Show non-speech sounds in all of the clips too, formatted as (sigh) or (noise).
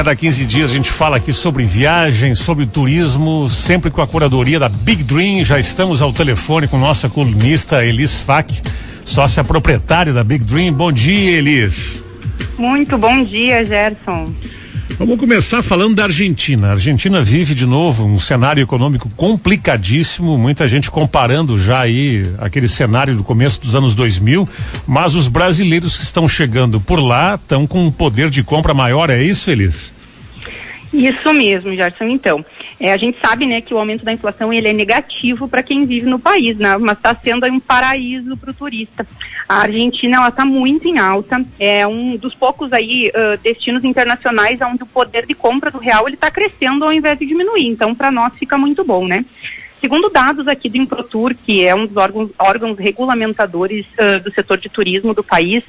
cada 15 dias a gente fala aqui sobre viagem, sobre turismo, sempre com a curadoria da Big Dream. Já estamos ao telefone com nossa colunista Elis Fac, sócia proprietária da Big Dream. Bom dia, Elis. Muito bom dia, Gerson. Vamos começar falando da Argentina. A Argentina vive de novo um cenário econômico complicadíssimo, muita gente comparando já aí aquele cenário do começo dos anos 2000, mas os brasileiros que estão chegando por lá estão com um poder de compra maior, é isso, Elis? Isso mesmo, Gerson. Então, é, a gente sabe, né, que o aumento da inflação ele é negativo para quem vive no país, né, mas está sendo um paraíso para o turista. A Argentina está muito em alta, é um dos poucos aí uh, destinos internacionais onde o poder de compra do real está crescendo ao invés de diminuir. Então, para nós fica muito bom, né? Segundo dados aqui do Improtur, que é um dos órgãos, órgãos regulamentadores uh, do setor de turismo do país,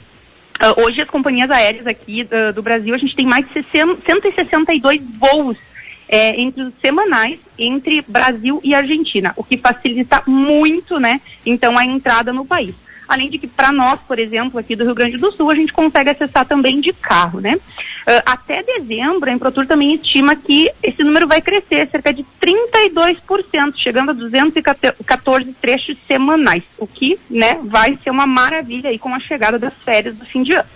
Uh, hoje as companhias aéreas aqui uh, do Brasil, a gente tem mais de 60, 162 voos é, entre os semanais entre Brasil e Argentina, o que facilita muito, né, então a entrada no país. Além de que, para nós, por exemplo, aqui do Rio Grande do Sul, a gente consegue acessar também de carro, né? Uh, até dezembro, a Improtur também estima que esse número vai crescer cerca de 32%, chegando a 214 trechos semanais, o que, né, vai ser uma maravilha aí com a chegada das férias do fim de ano.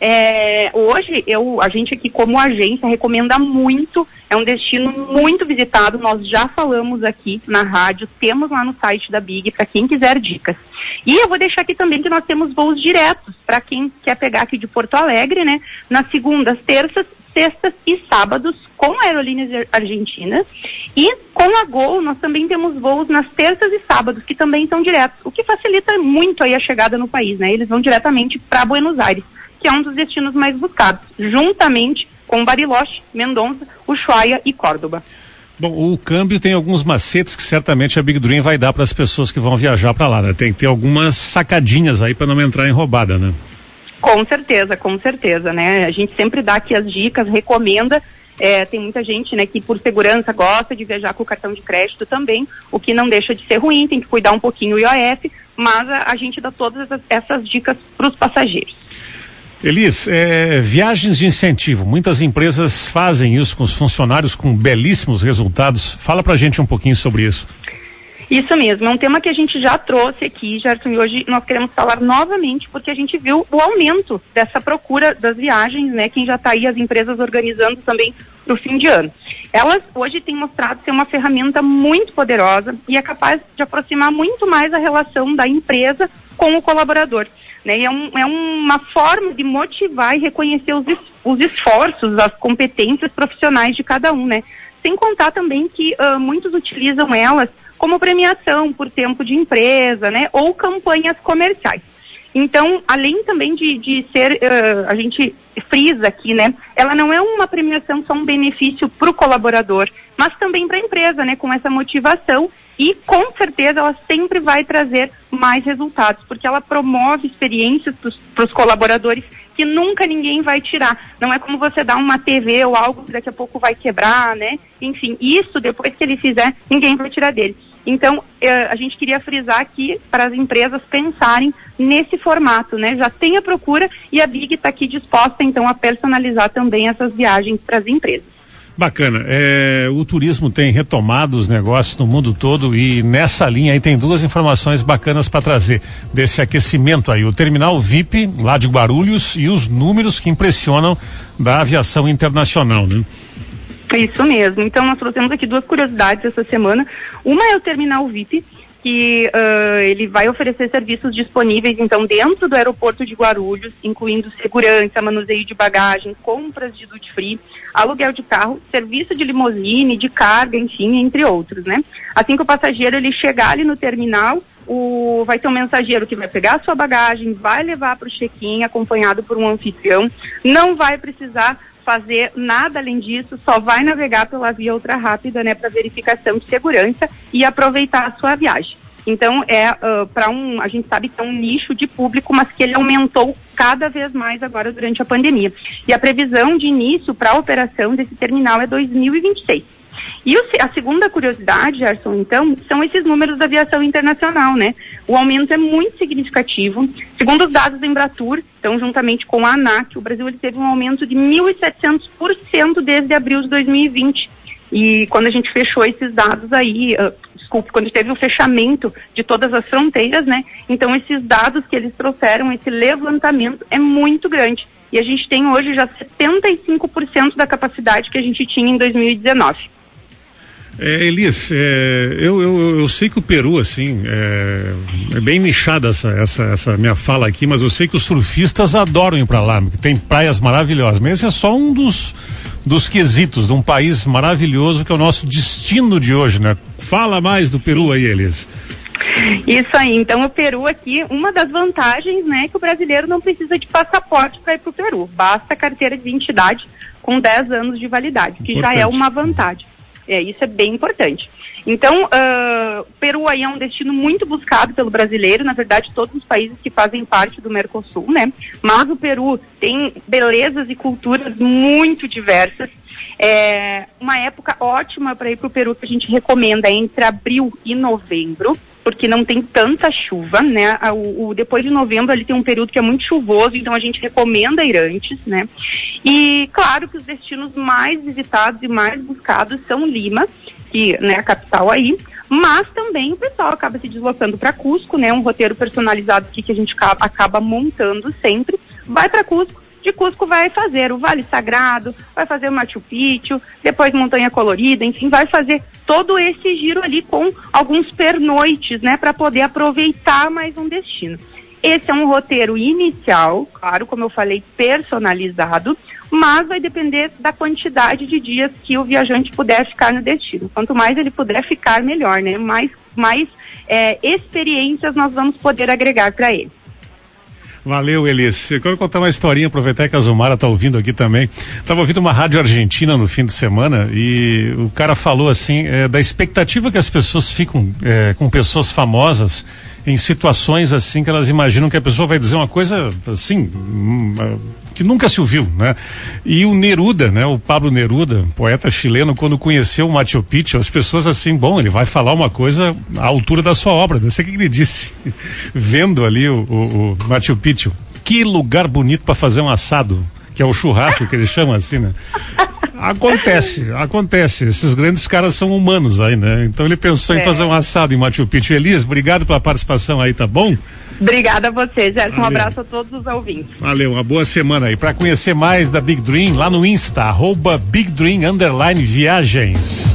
É, hoje, eu, a gente aqui como agência recomenda muito, é um destino muito visitado, nós já falamos aqui na rádio, temos lá no site da Big para quem quiser dicas. E eu vou deixar aqui também que nós temos voos diretos para quem quer pegar aqui de Porto Alegre, né? Nas segundas, terças, sextas e sábados com aerolíneas argentinas e com a Gol nós também temos voos nas terças e sábados que também são diretos, o que facilita muito aí a chegada no país, né? Eles vão diretamente para Buenos Aires que é um dos destinos mais buscados, juntamente com Bariloche, Mendonça, Ushuaia e Córdoba. Bom, o câmbio tem alguns macetes que certamente a Big Dream vai dar para as pessoas que vão viajar para lá, né? Tem que ter algumas sacadinhas aí para não entrar em roubada, né? Com certeza, com certeza, né? A gente sempre dá aqui as dicas, recomenda. É, tem muita gente, né, que por segurança gosta de viajar com o cartão de crédito também, o que não deixa de ser ruim, tem que cuidar um pouquinho o IOF, mas a, a gente dá todas essas, essas dicas para os passageiros. Elis, é, viagens de incentivo. Muitas empresas fazem isso com os funcionários com belíssimos resultados. Fala pra gente um pouquinho sobre isso. Isso mesmo, é um tema que a gente já trouxe aqui, Gerson, e hoje nós queremos falar novamente, porque a gente viu o aumento dessa procura das viagens, né? Quem já está aí, as empresas organizando também para o fim de ano. Elas hoje têm mostrado ser uma ferramenta muito poderosa e é capaz de aproximar muito mais a relação da empresa com o colaborador. Né? E é, um, é uma forma de motivar e reconhecer os, os esforços, as competências profissionais de cada um, né? Sem contar também que uh, muitos utilizam elas como premiação por tempo de empresa, né? Ou campanhas comerciais. Então, além também de, de ser, uh, a gente frisa aqui, né? Ela não é uma premiação só um benefício para o colaborador, mas também para a empresa, né? Com essa motivação e com certeza ela sempre vai trazer mais resultados, porque ela promove experiências para os colaboradores que nunca ninguém vai tirar. Não é como você dar uma TV ou algo que daqui a pouco vai quebrar, né? Enfim, isso depois que ele fizer, ninguém vai tirar dele. Então, eh, a gente queria frisar aqui para as empresas pensarem nesse formato, né? Já tem a procura e a Big está aqui disposta, então, a personalizar também essas viagens para as empresas. Bacana. É, o turismo tem retomado os negócios no mundo todo e nessa linha aí tem duas informações bacanas para trazer desse aquecimento aí. O terminal VIP lá de Guarulhos e os números que impressionam da aviação internacional, né? Isso mesmo. Então nós trouxemos aqui duas curiosidades essa semana. Uma é o terminal VIP, que uh, ele vai oferecer serviços disponíveis, então, dentro do aeroporto de Guarulhos, incluindo segurança, manuseio de bagagem, compras de duty free, aluguel de carro, serviço de limusine, de carga, enfim, entre outros, né? Assim que o passageiro ele chegar ali no terminal, o, vai ter um mensageiro que vai pegar a sua bagagem, vai levar para o check-in, acompanhado por um anfitrião, não vai precisar fazer nada além disso, só vai navegar pela via ultra rápida, né, para verificação de segurança e aproveitar a sua viagem. Então é uh, para um, a gente sabe que é um nicho de público, mas que ele aumentou cada vez mais agora durante a pandemia. E a previsão de início para a operação desse terminal é 2026. E o, a segunda curiosidade, Gerson, então, são esses números da aviação internacional, né? O aumento é muito significativo. Segundo os dados da Embratur, então, juntamente com a ANAC, o Brasil ele teve um aumento de 1.700% desde abril de 2020. E quando a gente fechou esses dados aí, uh, desculpe, quando teve o fechamento de todas as fronteiras, né? Então esses dados que eles trouxeram, esse levantamento é muito grande. E a gente tem hoje já 75% da capacidade que a gente tinha em 2019. É, Elis, é, eu, eu, eu, sei que o Peru, assim, é, é, bem nichada essa, essa, essa minha fala aqui, mas eu sei que os surfistas adoram ir para lá, porque tem praias maravilhosas. Mas esse é só um dos, dos quesitos de um país maravilhoso que é o nosso destino de hoje, né? Fala mais do Peru aí, Elis. Isso aí, então o Peru aqui, uma das vantagens, né, é que o brasileiro não precisa de passaporte para ir para o Peru, basta carteira de identidade com 10 anos de validade, que Importante. já é uma vantagem. É, isso é bem importante. Então, uh, Peru aí é um destino muito buscado pelo brasileiro, na verdade, todos os países que fazem parte do Mercosul, né? Mas o Peru tem belezas e culturas muito diversas. É uma época ótima para ir para o Peru que a gente recomenda entre abril e novembro porque não tem tanta chuva, né? O, o, depois de novembro ali tem um período que é muito chuvoso, então a gente recomenda ir antes, né? E claro que os destinos mais visitados e mais buscados são Lima, que né, a capital aí, mas também o pessoal acaba se deslocando para Cusco, né? Um roteiro personalizado aqui que a gente acaba montando sempre. Vai para Cusco, de Cusco vai fazer o Vale Sagrado, vai fazer o Machu Picchu, depois Montanha Colorida, enfim, vai fazer todo esse giro ali com alguns pernoites, né, para poder aproveitar mais um destino. Esse é um roteiro inicial, claro, como eu falei, personalizado, mas vai depender da quantidade de dias que o viajante puder ficar no destino. Quanto mais ele puder ficar, melhor, né? Mais, mais é, experiências nós vamos poder agregar para ele. Valeu, Elis. Eu quero contar uma historinha, aproveitar que a Zumara está ouvindo aqui também. Estava ouvindo uma rádio argentina no fim de semana e o cara falou assim é, da expectativa que as pessoas ficam é, com pessoas famosas em situações assim que elas imaginam que a pessoa vai dizer uma coisa assim hum, que nunca se ouviu, né? E o Neruda, né? O Pablo Neruda, poeta chileno, quando conheceu o Machu Picchu, as pessoas assim, bom, ele vai falar uma coisa à altura da sua obra, não sei o que ele disse, (laughs) vendo ali o, o, o Machu Picchu. Que lugar bonito para fazer um assado, que é o churrasco que eles chamam assim, né? Acontece, (laughs) acontece. Esses grandes caras são humanos aí, né? Então ele pensou é. em fazer um assado em Machu Picchu. Elias, obrigado pela participação aí, tá bom? Obrigada a você, Gerson. Um abraço a todos os ouvintes. Valeu, uma boa semana aí. Para conhecer mais da Big Dream, lá no Insta, arroba Big Dream Underline Viagens.